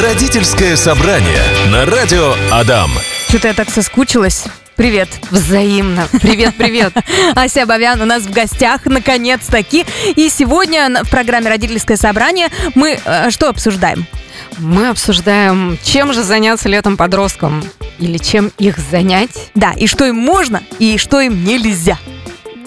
Родительское собрание на радио Адам. Что-то я так соскучилась. Привет. Взаимно. Привет, привет. Ася Бавян у нас в гостях, наконец-таки. И сегодня в программе «Родительское собрание» мы э, что обсуждаем? Мы обсуждаем, чем же заняться летом подросткам. Или чем их занять. Да, и что им можно, и что им нельзя.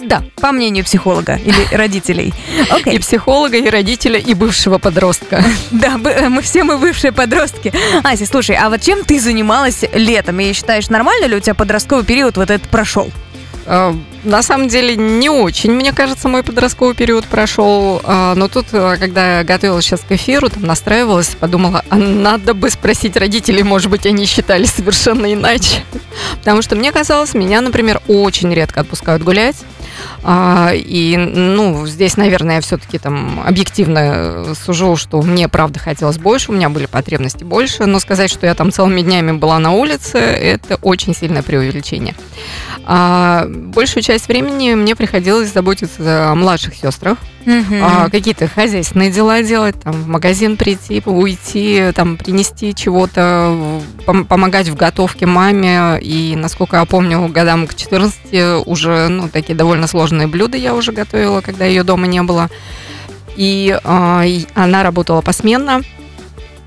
Да. По мнению психолога или родителей. Окей. И психолога, и родителя, и бывшего подростка. Да, э, мы все мы бывшие подростки. Ася, слушай, а вот чем ты занималась летом? И считаешь, нормально ли у тебя подростковый период вот этот прошел? Э, На самом деле не очень, мне кажется, мой подростковый период прошел. Э, Но тут, э, когда я готовилась сейчас к эфиру, там настраивалась, подумала, а надо бы спросить родителей, может быть, они считали совершенно иначе. Потому что мне казалось, меня, например, очень редко отпускают гулять. А, И, ну, здесь, наверное, я все-таки там объективно э, сужу, что мне, правда, хотелось больше, у меня были потребности больше, но сказать, что я там целыми днями была на улице, это очень сильное преувеличение. А большую часть времени мне приходилось заботиться о младших сестрах, а, какие-то хозяйственные дела делать, там, в магазин прийти, уйти, там, принести чего-то, пом- помогать в готовке маме. И, насколько я помню, годам к 14 уже, ну, такие довольно сложные блюда я уже готовила, когда ее дома не было. И, а, и она работала посменно.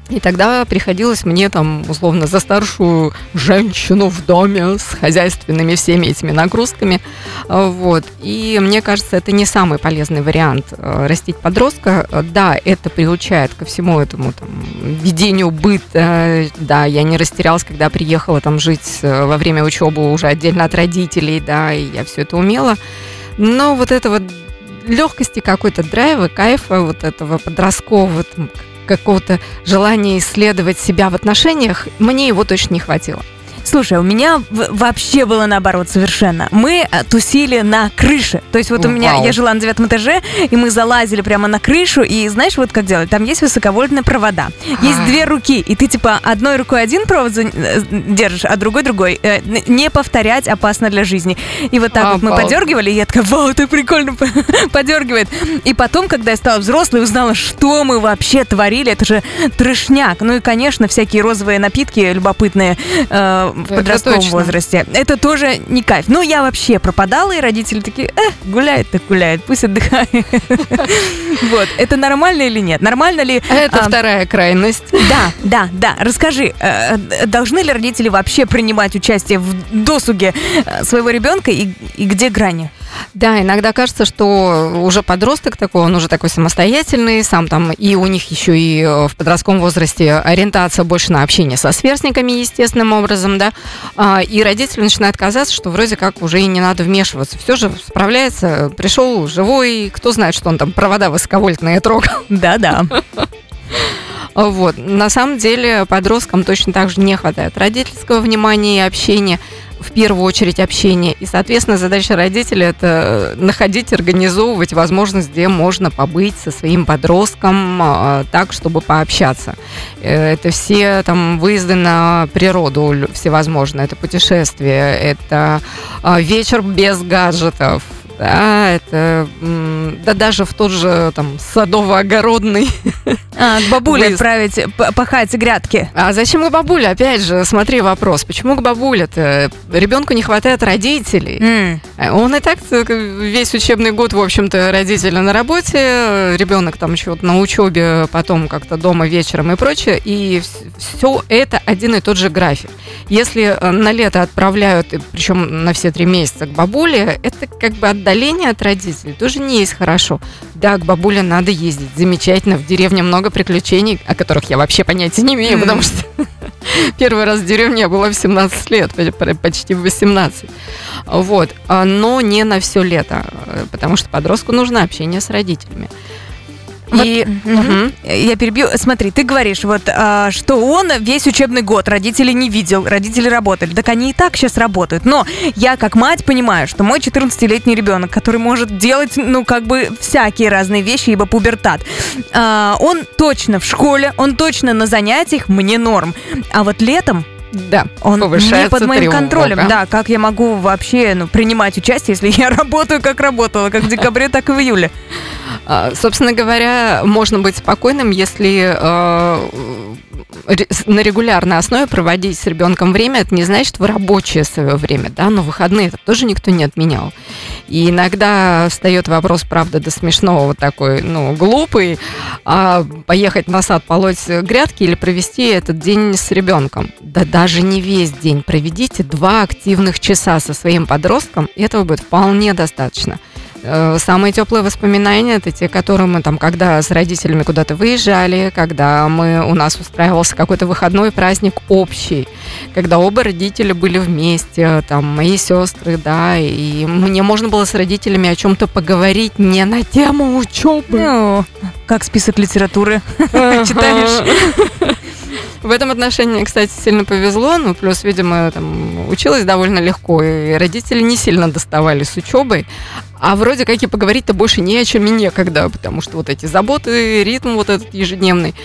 И тогда приходилось мне там, условно, за старшую женщину в доме с хозяйственными всеми этими нагрузками. А, Вот. И мне кажется, это не самый полезный вариант э, растить подростка. Э, Да, это приучает ко всему этому там, ведению быта. Да, я не растерялась, когда приехала там жить э, во время учебы уже отдельно от родителей, да, и я все это умела. Но вот это вот легкости какой-то драйва, кайфа, вот этого подросткового какого-то желания исследовать себя в отношениях, мне его точно не хватило. Слушай, у меня вообще было наоборот совершенно. Мы э, тусили на крыше. То есть вот у меня, я жила на девятом этаже, и мы залазили прямо на крышу, и знаешь, вот как делать? Там есть высоковольтные провода. Есть две руки, и ты типа одной рукой один провод э, держишь, а другой другой. Э, Не повторять опасно для жизни. И вот так вот мы подергивали, и я такая, вау, это прикольно подергивает. И потом, когда я стала взрослой, узнала, что мы вообще творили, это же трешняк. Ну и, конечно, всякие розовые напитки любопытные э, в подростковом точно. возрасте. Это тоже не кайф. Но я вообще пропадала, и родители такие, э, гуляет так гуляет, пусть отдыхает. Вот, это нормально или нет? Нормально ли... Это а, вторая крайность. Да, да, да. Расскажи, э, э, должны ли родители вообще принимать участие в досуге э, своего ребенка и где грани? Да, иногда кажется, что уже подросток такой, он уже такой самостоятельный, сам там, и у них еще и э, в подростковом возрасте ориентация больше на общение со сверстниками естественным образом, да, А, и родители начинают казаться, что вроде как уже и не надо вмешиваться. Все же справляется, пришел живой, кто знает, что он там провода высоковольтные трогал. Да-да. Вот. На самом деле подросткам точно так же не хватает родительского внимания и общения, в первую очередь общения. И, соответственно, задача родителя – это находить, организовывать возможность, где можно побыть со своим подростком а, так, чтобы пообщаться. Э, Это все там выезды на природу всевозможные, это путешествия, это а, вечер без гаджетов, да, это да даже в тот же там садово-огородный А, к бабуле Выезд. отправить пахать грядки. а зачем к бабуле? Опять же, смотри вопрос. Почему к бабуле-то? Ребенку не хватает родителей. Э, Он и так весь учебный год, в общем-то, родители на работе, ребенок там еще вот на учебе, потом как-то дома вечером и прочее. И все это один и тот же график. Если э, на лето отправляют, причем на все три месяца к бабуле, это как бы отдаление от родителей тоже не есть хорошо. Да, к бабуле надо ездить. Замечательно. В деревне много приключений, о которых я вообще понятия не имею, потому что первый раз в деревне я была в 17 лет, по- почти в 18. Вот. А, Но не на все лето, э, потому что подростку нужно общение с родителями. И мгм. Я перебью. Смотри, ты говоришь, вот, а, что он весь учебный год родителей не видел, родители работали. Так они и так сейчас работают. Но я, как мать, понимаю, что мой 14-летний ребенок, который может делать, ну, как бы, всякие разные вещи, ибо пубертат, а, он точно в школе, он точно на занятиях, мне норм. А вот летом да, он не под моим тревога. контролем. Да, как я могу вообще ну, принимать участие, если я работаю, как работала, как в декабре, так и в июле. А, Собственно говоря, можно быть спокойным, если с- на регулярной основе проводить с ребенком время, это не значит в рабочее свое время, да, но выходные это тоже никто не отменял. И иногда встает вопрос, правда, до смешного вот такой, ну, глупый, а поехать на сад полоть грядки или провести этот день с ребенком. Да даже не весь день. Проведите два активных часа со своим подростком, этого будет вполне достаточно. Э, Самые теплые воспоминания это те, которые мы там, когда с родителями куда-то выезжали, когда мы у нас устраивался какой-то выходной праздник общий, когда оба родителя были вместе, там мои сестры, да, и мне можно было с родителями о чем-то поговорить не на тему учебы. Ну, как список литературы читаешь? В этом отношении, кстати, сильно повезло, ну, плюс, видимо, там, училась довольно легко, и родители не сильно доставали с учебой, а вроде как и поговорить-то больше не о чем и некогда, потому что вот эти заботы, ритм вот этот ежедневный.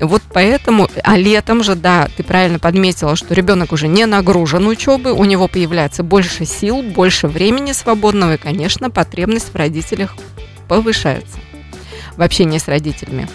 Вот поэтому, а летом же, да, ты правильно подметила, что ребенок уже не нагружен учебой, у него появляется больше сил, больше времени свободного, и, конечно, потребность в родителях повышается в общении с родителями.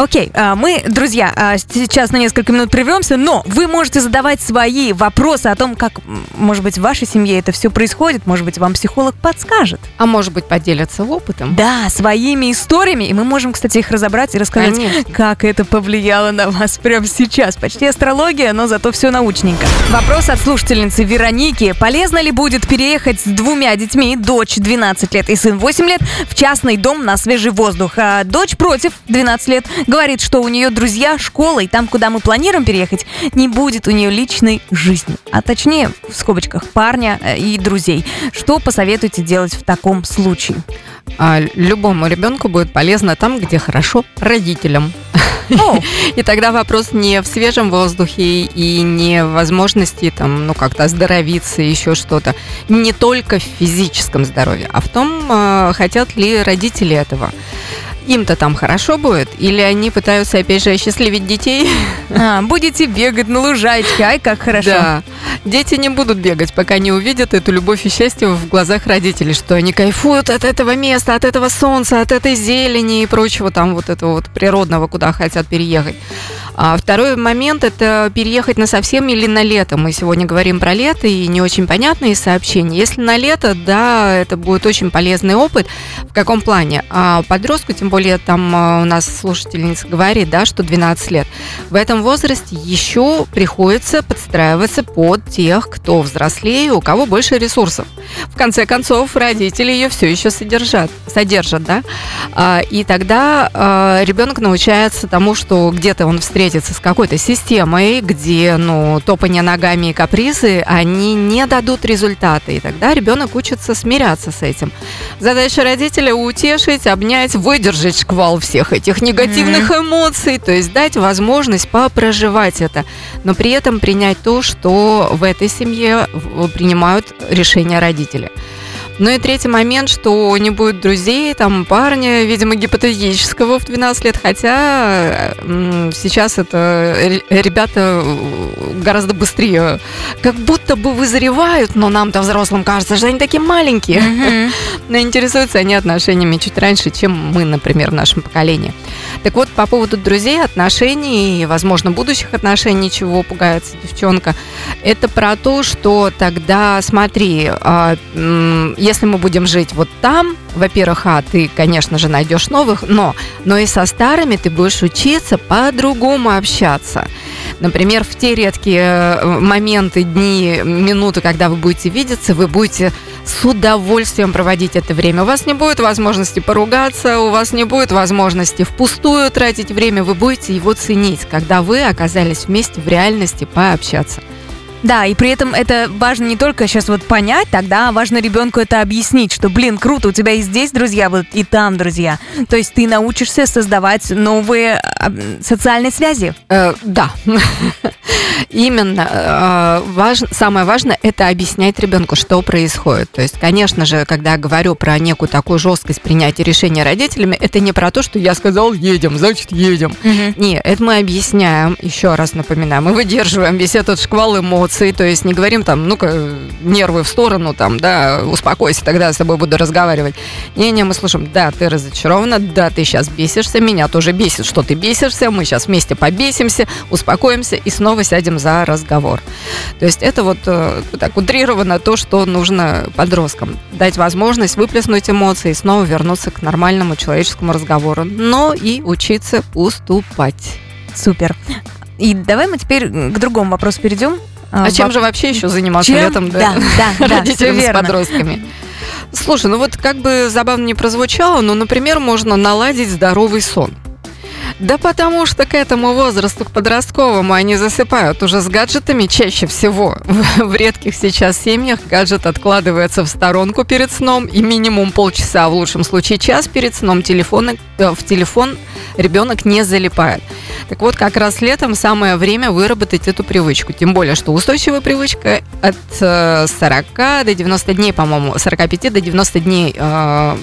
Окей, а, мы, друзья, а, сейчас на несколько минут прервемся, но вы можете задавать свои вопросы о том, как, может быть, в вашей семье это все происходит, может быть, вам психолог подскажет. А может быть, поделятся опытом? Да, своими историями, и мы можем, кстати, их разобрать и рассказать, Конечно. как это повлияло на вас прямо сейчас. Почти астрология, но зато все научненько. Вопрос от слушательницы Вероники. Полезно ли будет переехать с двумя детьми, дочь 12 лет и сын 8 лет, в частный дом на свежий воздух? А дочь против, 12 лет, говорит, что у нее друзья, школа, и там, куда мы планируем переехать, не будет у нее личной жизни. А точнее, в скобочках, парня э, и друзей. Что посоветуете делать в таком случае? А любому ребенку будет полезно там, где хорошо родителям. И тогда вопрос не в свежем воздухе и не в возможности там, ну, как-то оздоровиться, еще что-то. Не только в физическом здоровье, а в том, э, хотят ли родители этого. Им-то там хорошо будет? Или они пытаются, опять же, осчастливить детей? а, будете бегать на лужайке, ай, как хорошо. Да. Дети не будут бегать, пока не увидят эту любовь и счастье в глазах родителей, что они кайфуют от этого места, от этого солнца, от этой зелени и прочего там вот этого вот природного, куда хотят переехать. А второй момент – это переехать на совсем или на лето. Мы сегодня говорим про лето, и не очень понятные сообщения. Если на лето, да, это будет очень полезный опыт. В каком плане? А подростку, тем более там а, у нас слушательница говорит, да, что 12 лет. В этом возрасте еще приходится подстраиваться под тех, кто взрослее, у кого больше ресурсов. В конце концов, родители ее все еще содержат, содержат, да. А, И тогда а, ребенок научается тому, что где-то он встретится с какой-то системой, где, ну, топание ногами и капризы, они не дадут результата. И тогда ребенок учится смиряться с этим. Задача родителя утешить, обнять, выдержать шквал всех этих негативных эмоций, то есть дать возможность попроживать это, но при этом принять то, что в этой семье принимают решения родители. Ну и третий момент, что не будет друзей, там парня, видимо, гипотетического в 12 лет, хотя м, сейчас это ре- ребята э, гораздо быстрее, как будто бы вызревают, но нам-то взрослым кажется, что они такие маленькие. Мгм. Но интересуются они отношениями чуть раньше, чем мы, например, в нашем поколении. Так вот, по поводу друзей, отношений и, возможно, будущих отношений, чего пугается девчонка, это про то, что тогда, смотри, а, если мы будем жить вот там, во-первых, а, ты, конечно же, найдешь новых, но, но и со старыми ты будешь учиться по-другому общаться. Например, в те редкие э, моменты, дни, минуты, когда вы будете видеться, вы будете с удовольствием проводить это время. У вас не будет возможности поругаться, у вас не будет возможности впустую тратить время, вы будете его ценить, когда вы оказались вместе в реальности пообщаться. Да, и при этом это важно не только сейчас вот понять, тогда а важно ребенку это объяснить, что, блин, круто, у тебя и здесь друзья, вот и там друзья. То есть ты научишься создавать новые а, социальные связи. Э, да. Именно. э, важ- самое важное – это объяснять ребенку, что происходит. То есть, конечно же, когда я говорю про некую такую жесткость принятия решения родителями, это не про то, что я сказал «едем», значит «едем». Нет, это мы объясняем, еще раз напоминаю, мы выдерживаем весь этот шквал эмоций, то есть не говорим там, ну-ка, нервы в сторону, там, да, успокойся, тогда я с тобой буду разговаривать. Не-не, мы слушаем, да, ты разочарована, да, ты сейчас бесишься, меня тоже бесит, что ты бесишься, мы сейчас вместе побесимся, успокоимся и снова сядем за разговор. То есть это вот э, так утрировано то, что нужно подросткам. Дать возможность выплеснуть эмоции и снова вернуться к нормальному человеческому разговору, но и учиться уступать. Супер. И давай мы теперь к другому вопросу перейдем. А, чем же вообще еще заниматься Чем? летом, Да, да, да, родителям с подростками? Слушай, ну вот как бы забавно не прозвучало, но, например, можно наладить здоровый сон. Да потому что к этому возрасту, к подростковому, они засыпают уже с гаджетами чаще всего. В, редких сейчас семьях гаджет откладывается в сторонку перед сном и минимум полчаса, в лучшем случае час перед сном телефона, э, в телефон ребенок не залипает. Так вот, как раз летом самое время выработать эту привычку. Тем более, что устойчивая привычка от э, 40 до 90 дней, по-моему, 45 до 90 дней э,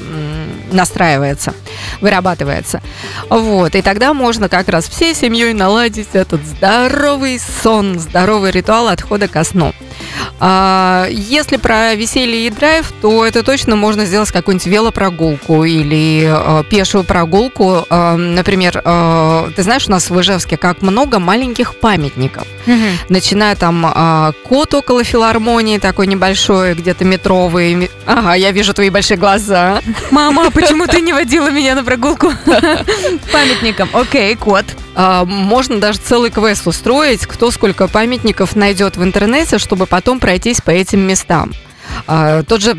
настраивается, вырабатывается. Вот, и тогда можно как раз всей семьей наладить этот здоровый сон, здоровый ритуал отхода ко сну. А, если про веселье и драйв, то это точно можно сделать какую-нибудь велопрогулку или э, пешую прогулку. Э, например, э, ты знаешь, у нас в Ижевске как много маленьких памятников. Мгм. Начиная там а, кот около филармонии, такой небольшой, где-то метровый. Ага, я вижу твои большие глаза. Мама, почему ты не водила меня на прогулку памятником? Окей, кот. А, Можно даже целый квест устроить, кто сколько памятников найдет в интернете, чтобы потом пройтись по этим местам. А, Тот же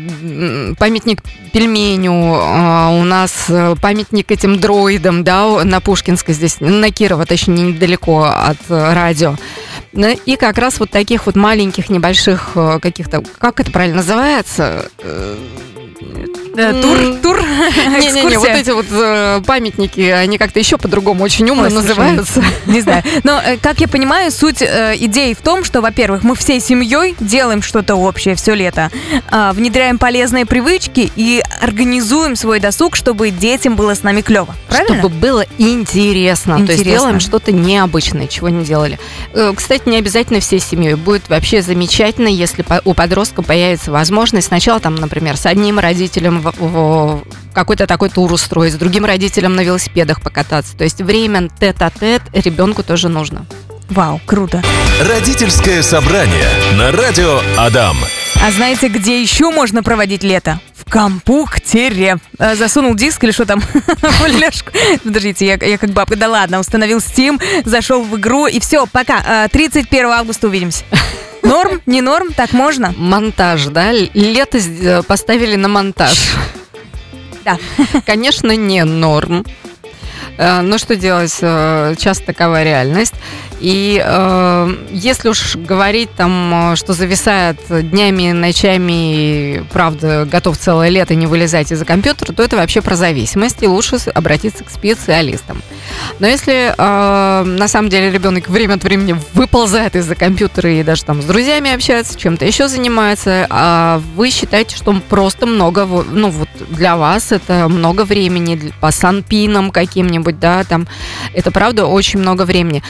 памятник пельменю, а, у нас э, памятник этим дроидам, да, на Пушкинской здесь, на Кирова, точнее, недалеко от э, радио. И как раз вот таких вот маленьких, небольших э, каких-то, как это правильно называется? Э, Тур, тур, Не-не-не, вот эти вот э, памятники, они как-то еще по-другому очень умно называются. Не знаю. Но, э, как я понимаю, суть идеи в том, что, во-первых, мы всей семьей делаем что-то общее все лето, а, внедряем полезные привычки и организуем свой досуг, чтобы детям было с нами клево. Правильно? Чтобы было интересно. То есть делаем что-то необычное, чего не делали. Кстати, не обязательно всей семьей. Будет вообще замечательно, если у подростка появится возможность сначала там, например, с одним родителем в- в какой-то такой тур устроить, с другим родителем на велосипедах покататься. То есть время тет-а-тет ребенку тоже нужно. Вау, круто. Родительское собрание на радио Адам. А знаете, где еще можно проводить лето? В компьютере. Э, Засунул диск или что там? Подождите, я, я как бабка. Да ладно, установил Steam, зашел в игру и все, пока. Э, 31 августа увидимся. Норм? Не норм? Так можно? Монтаж, да? Лето э, поставили на монтаж. Да. Конечно, не норм. Э, Но что делать? Э, Часто такова реальность. И э, если уж говорить там, э, что зависает днями, ночами, и, правда, готов целое лето не вылезать из-за компьютера, то это вообще про зависимость, и лучше обратиться к специалистам. Но если э, на самом деле ребенок время от времени выползает из-за компьютера и даже там с друзьями общается, чем-то еще занимается, а вы считаете, что просто много, ну вот для вас это много времени, по санпинам каким-нибудь, да, там, это правда очень много времени.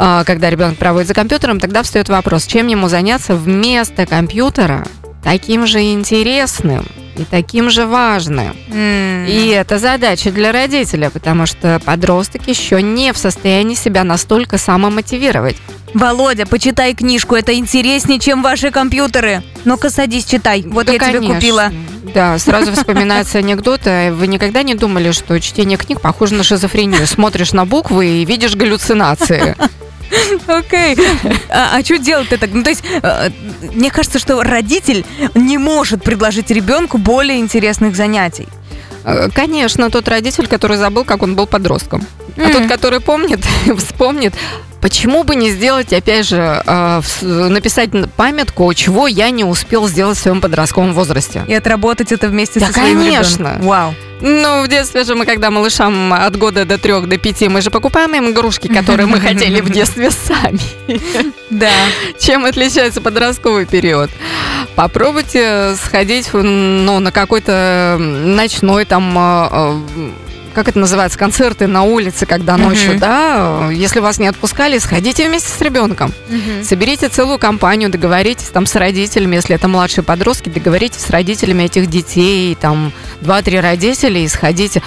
А, Когда ребенок проводит за компьютером, тогда встает вопрос, чем ему заняться вместо компьютера таким же интересным и таким же важным. И это задача для родителя, потому что подросток еще не в состоянии себя настолько самомотивировать. Володя, почитай книжку, это интереснее, чем ваши компьютеры. Ну-ка, садись, читай. Вот Да, я тебе конечно. купила. Да, сразу вспоминается анекдот. а Вы никогда не думали, что чтение книг похоже на шизофрению? Смотришь на буквы и видишь галлюцинации. Окей. А, а что делать-то так? Ну, то есть, э, мне кажется, что родитель не может предложить ребенку более интересных занятий. Э, Конечно, тот родитель, который забыл, как он был подростком. А тот, который помнит, вспомнит. почему бы не сделать, опять же, э, написать памятку, чего я не успел сделать в своем подростковом возрасте. И отработать это вместе Да, со своим конечно. ребенком. Вау. Ну, в детстве же мы, когда малышам от года до трех, до пяти, мы же покупаем им игрушки, которые мы хотели в детстве сами. Да. Чем отличается подростковый период? Попробуйте сходить ну, на какой-то ночной там э, э, как это называется, концерты на улице, когда ночью, да, если вас не отпускали, сходите вместе с ребенком. Соберите целую компанию, договоритесь там с родителями, если это младшие подростки, договоритесь с родителями этих детей, там, два-три родителя и сходите.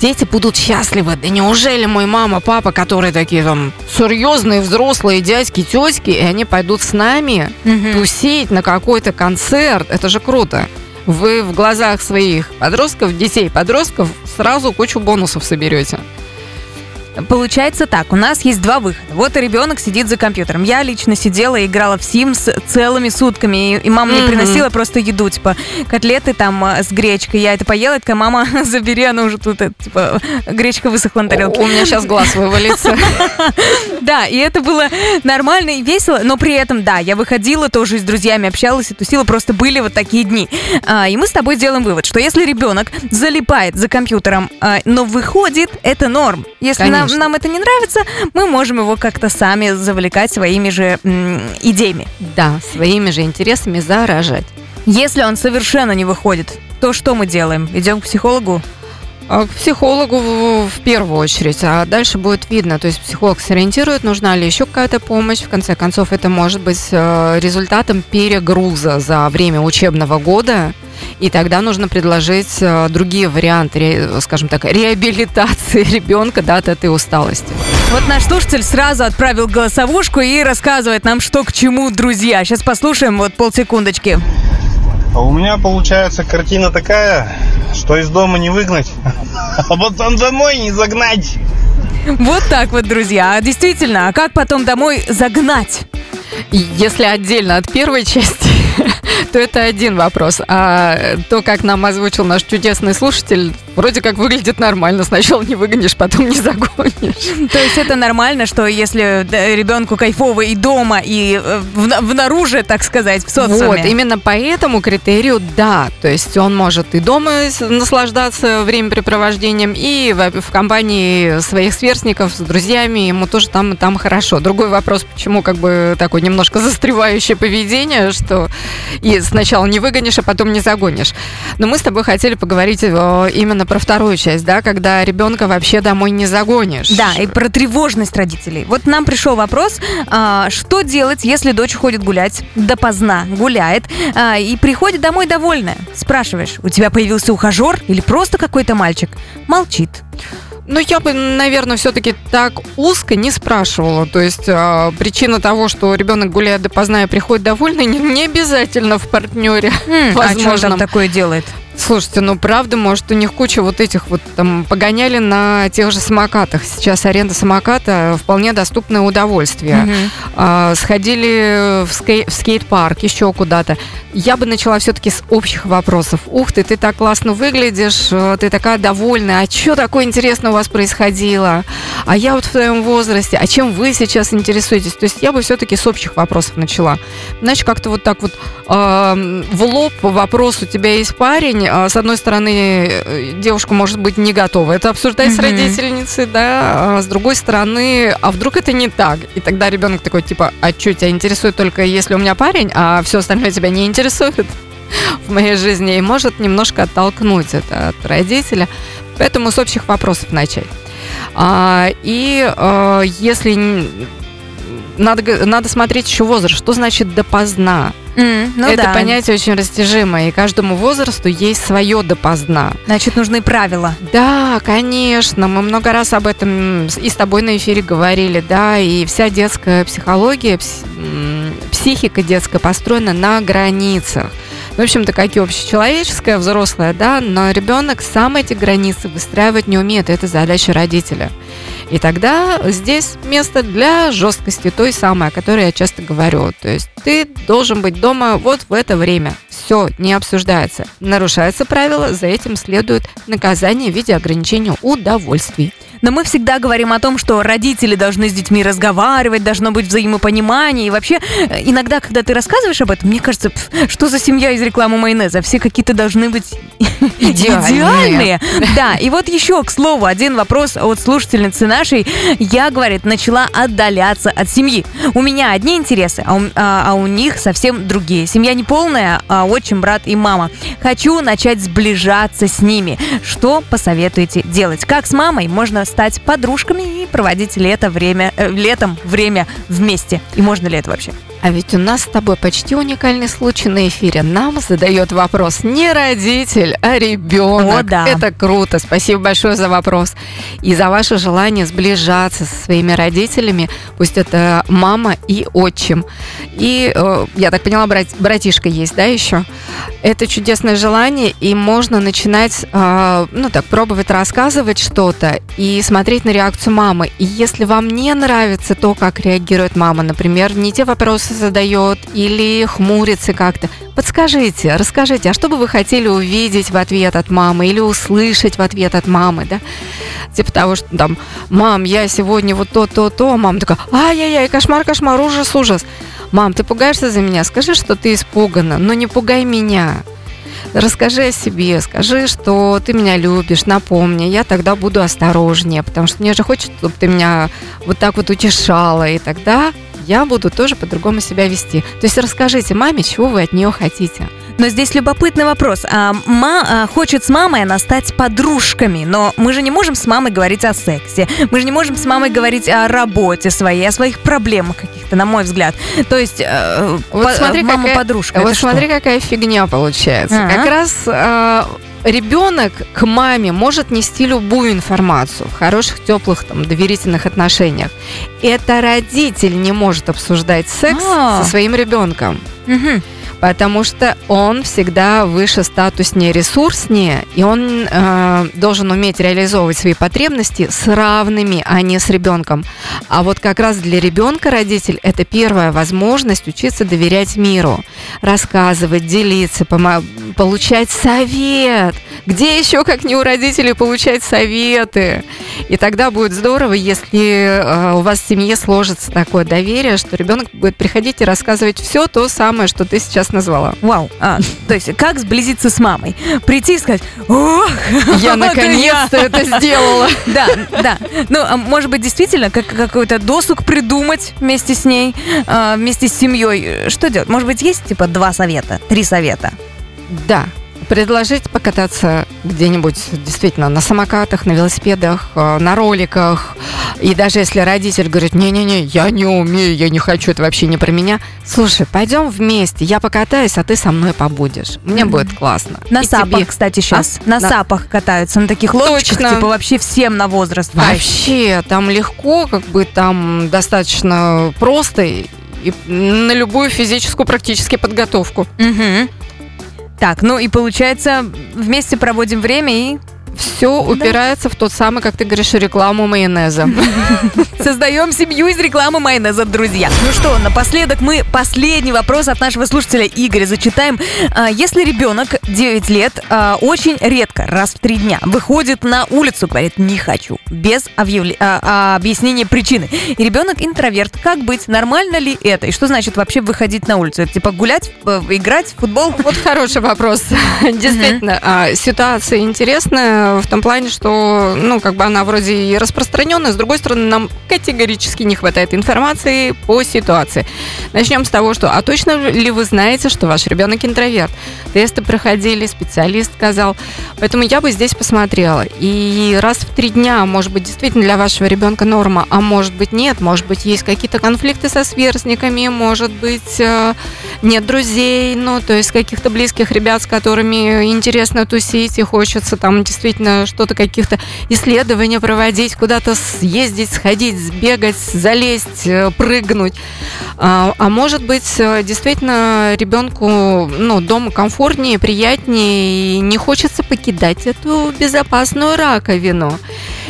Дети будут счастливы. Да неужели мой мама, папа, которые такие там серьезные взрослые дядьки, тетки, и они пойдут с нами Мгм. тусить на какой-то концерт? Это же круто. Вы в глазах своих подростков, детей, подростков сразу кучу бонусов соберете. Получается так, у нас есть два выхода. Вот ребенок сидит за компьютером. Я лично сидела и играла в Sims целыми сутками. И, и мама мне приносила просто еду, типа котлеты там э, с гречкой. Я это поела, и такая, мама, забери, она уже тут, э, типа, гречка высохла на тарелке. У меня сейчас глаз вывалится. Да, и это было нормально и весело, но при этом, да, я выходила тоже и с друзьями общалась и тусила, просто были вот такие дни. А, и мы с тобой делаем вывод, что если ребенок залипает за компьютером, а, но выходит, это норм. Если нам. Нам это не нравится, мы можем его как-то сами завлекать своими же м, идеями. Да, своими же интересами заражать. Если он совершенно не выходит, то что мы делаем? Идем к психологу? А психологу в первую очередь, а дальше будет видно. То есть психолог сориентирует, нужна ли еще какая-то помощь. В конце концов, это может быть э, результатом перегруза за время учебного года. И тогда нужно предложить э, другие варианты, скажем так, реабилитации ребенка да, от этой усталости. Вот наш слушатель сразу отправил голосовушку и рассказывает нам, что к чему, друзья. Сейчас послушаем вот полсекундочки. А у меня получается картина такая, что из дома не выгнать, а потом домой не загнать. Вот так вот, друзья. А Действительно, а как потом домой загнать? Если отдельно от первой части, то это один вопрос. А то, как нам озвучил наш чудесный слушатель, вроде как выглядит нормально. Сначала не выгонишь, потом не загонишь. То есть это нормально, что если ребенку кайфово и дома, и э, в, внаружи, так сказать, в социуме. Вот, именно по этому критерию да. То есть он может и дома наслаждаться времяпрепровождением, и в, в компании своих сверстников, с друзьями, ему тоже там и там хорошо. Другой вопрос, почему как бы такое немножко застревающее поведение, что и сначала не выгонишь, а потом не загонишь. Но мы с тобой хотели поговорить э, именно про вторую часть, да, когда ребенка вообще домой не загонишь. Да, и про тревожность родителей. Вот нам пришел вопрос, а, что делать, если дочь ходит гулять допоздна, гуляет, а, и приходит домой довольная. Спрашиваешь, у тебя появился ухажер или просто какой-то мальчик? Молчит. Ну, я бы, наверное, все-таки так узко не спрашивала. То есть э, причина того, что ребенок гуляет допоздна и приходит довольный, не, не обязательно в партнере. М, а что он там такое делает? Слушайте, ну правда, может, у них куча вот этих вот там погоняли на тех же самокатах. Сейчас аренда самоката вполне доступное удовольствие. Мгм. А, сходили в, скей- в скейт-парк, еще куда-то. Я бы начала все-таки с общих вопросов. Ух ты, ты так классно выглядишь, э, ты такая довольная. А что такое интересное у вас происходило? А я вот в твоем возрасте, а чем вы сейчас интересуетесь? То есть я бы все-таки с общих вопросов начала. Иначе как-то вот так вот э, в лоб вопрос, у тебя есть парень, с одной стороны, э, девушка может быть не готова это обсуждать с Мгм. родительницей, да, а с другой стороны, а вдруг это не так? И тогда ребенок такой, типа, а что, тебя интересует только если у меня парень, а все остальное тебя не интересует в моей жизни, и может немножко оттолкнуть это от родителя. Поэтому с общих вопросов начать. А, и э, если надо, надо смотреть еще возраст, что значит допоздна. М, ну это да. понятие очень растяжимое, и каждому возрасту есть свое допоздна. Значит, нужны правила. Да, конечно, мы много раз об этом и с тобой на эфире говорили, да, и вся детская психология, психика детская построена на границах. В общем-то, как и общечеловеческая, взрослая, да, но ребенок сам эти границы выстраивать не умеет, это задача родителя. И тогда здесь место для жесткости, той самой, о которой я часто говорю. То есть ты должен быть дома вот в это время. Все, не обсуждается. Нарушается правило, за этим следует наказание в виде ограничения удовольствий. Но мы всегда говорим о том, что родители должны с детьми разговаривать, должно быть взаимопонимание. И вообще, э, иногда, когда ты рассказываешь об этом, мне кажется, пф, что за семья из рекламы майонеза? Все какие-то должны быть Идеальные. идеальные. Да, и вот еще, к слову, один вопрос от слушательницы нашей. Я, говорит, начала отдаляться от семьи. У меня одни интересы, а у, а- а у них совсем другие. Семья не полная, а отчим, брат и мама. Хочу начать сближаться с ними. Что посоветуете делать? Как с мамой можно стать подружками и проводить лето время, э, летом время вместе? И можно ли это вообще? А ведь у нас с тобой почти уникальный случай на эфире. Нам задает вопрос не родитель, а ребенок. О, да. Это круто. Спасибо большое за вопрос. И за ваше желание сближаться со своими родителями. Пусть это мама и отчим. И, э, я так поняла, брат- братишка есть, да, еще? Это чудесное желание, и можно начинать, э, ну так, пробовать рассказывать что-то и смотреть на реакцию мамы. И если вам не нравится то, как реагирует мама, например, не те вопросы задает или хмурится как-то, подскажите, расскажите, а что бы вы хотели увидеть в ответ от мамы или услышать в ответ от мамы, да? Типа того, что там, мам, я сегодня вот то, то, то, мама такая, ай-яй-яй, кошмар, кошмар, ужас, ужас. Мам, ты пугаешься за меня? Скажи, что ты испугана, но не пугай меня. Расскажи о себе, скажи, что ты меня любишь, напомни, я тогда буду осторожнее, потому что мне же хочется, чтобы ты меня вот так вот утешала, и тогда я буду тоже по-другому себя вести. То есть расскажите маме, чего вы от нее хотите. Но здесь любопытный вопрос. А, ма, а, хочет с мамой она стать подружками, но мы же не можем с мамой говорить о сексе. Мы же не можем с мамой говорить о работе своей, о своих проблемах каких-то, на мой взгляд. То есть э, Вот по- смотри, какая- мама-подружка. вот это что? смотри, какая фигня получается. Ага. Как раз э, ребенок к маме может нести любую информацию в хороших, теплых, там, доверительных отношениях. Это родитель не может обсуждать секс А. со своим ребенком. Мгм. Потому что он всегда выше статуснее, ресурснее, и он э, должен уметь реализовывать свои потребности с равными, а не с ребенком. А вот как раз для ребенка родитель это первая возможность учиться доверять миру, рассказывать, делиться, получать совет. Где еще, как не у родителей, получать советы? И тогда будет здорово, если э, у вас в семье сложится такое доверие, что ребенок будет приходить и рассказывать все то самое, что ты сейчас назвала. Вау. А, то есть, как сблизиться с мамой? Прийти и сказать, ох, Я наконец-то я». это сделала. Да, да. Ну, а может быть, действительно, как какой-то досуг придумать вместе с ней, а, вместе с семьей. Что делать? Может быть, есть типа два совета, три совета? Да. Предложить покататься где-нибудь действительно на самокатах, на велосипедах, э, на роликах. И даже если родитель говорит, не-не-не, я не умею, я не хочу, это вообще не про меня. Слушай, пойдем вместе, я покатаюсь, а ты со мной побудешь. Мне Мгм. будет классно. На И сапах, тебе. кстати, сейчас. на, На- сапах катаются, на таких лодочках, Точно. типа вообще всем на возраст. Вообще, там легко, как бы там достаточно просто и на любую физическую практически подготовку. Мгм. Так, ну и получается, вместе проводим время и Все упирается в тот самый, как ты говоришь, рекламу майонеза. Создаем семью из рекламы майонеза, друзья. Ну что, напоследок мы последний вопрос от нашего слушателя Игоря зачитаем. А, Если ребенок 9 лет а, очень редко, раз в три дня, выходит на улицу, говорит «не хочу», без а, объяснения причины, и ребенок интроверт, как быть, нормально ли это? И что значит вообще выходить на улицу? Это типа гулять, играть в футбол? Вот хороший вопрос. Действительно, ситуация интересная в том плане, что, ну, как бы она вроде и распространенная, с другой стороны, нам категорически не хватает информации по ситуации. Начнем с того, что, а точно ли вы знаете, что ваш ребенок интроверт? Тесты проходили, специалист сказал. Поэтому я бы здесь посмотрела. И раз в три дня, может быть, действительно для вашего ребенка норма, а может быть нет, может быть, есть какие-то конфликты со сверстниками, может быть, э, нет друзей, ну, то есть каких-то близких ребят, с которыми интересно тусить, и хочется там действительно что-то, каких-то исследования проводить, куда-то съездить, сходить, сбегать, залезть, э, прыгнуть. А, а может быть, э, действительно ребенку, ну, дома комфортнее, приятнее, и не хочется покидать эту безопасную раковину.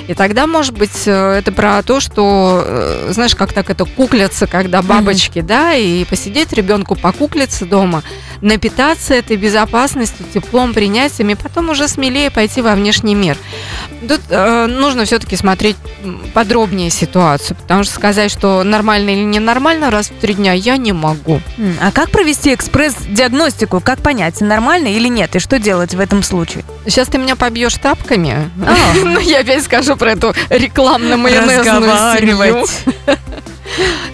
И тогда, может быть, э, это про то, что, знаешь, как так это куклятся, когда бабочки, да, и посидеть ребенку покуклиться дома, напитаться этой безопасностью, теплом, принятием, и потом уже смелее пойти во внешний мир. Тут э, нужно все-таки смотреть подробнее ситуацию, потому что сказать, что нормально или ненормально раз в три дня я не могу. А как провести экспресс-диагностику? Как понять, нормально или нет? И что делать в этом случае? Сейчас ты меня побьешь тапками. Ну, я опять скажу про эту рекламно-майонезную семью.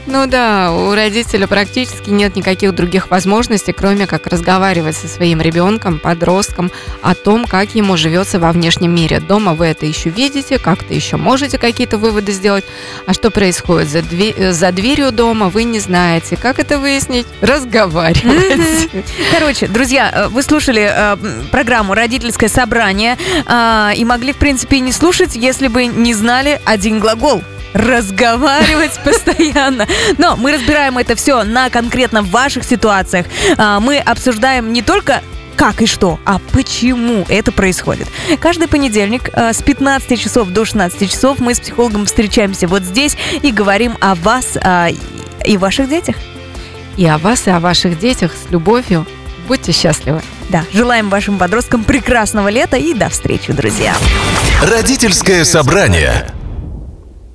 Ну да, у родителя практически нет никаких других возможностей, кроме как разговаривать со своим ребенком, подростком о том, как ему живется во внешнем мире. Дома вы это еще видите, как-то еще можете какие-то выводы сделать. А что происходит за, дверь, за дверью дома, вы не знаете. Как это выяснить? Разговаривать. Короче, друзья, э, вы слушали э, программу «Родительское собрание» э, и могли, в принципе, и не слушать, если бы не знали один глагол разговаривать постоянно. Но мы разбираем это все на конкретно ваших ситуациях. А, мы обсуждаем не только как и что, а почему это происходит. Каждый понедельник а, с 15 часов до 16 часов мы с психологом встречаемся вот здесь и говорим о вас а, и ваших детях. И о вас, и о ваших детях с любовью. Будьте счастливы. Да, желаем вашим подросткам прекрасного лета и до встречи, друзья. Родительское собрание.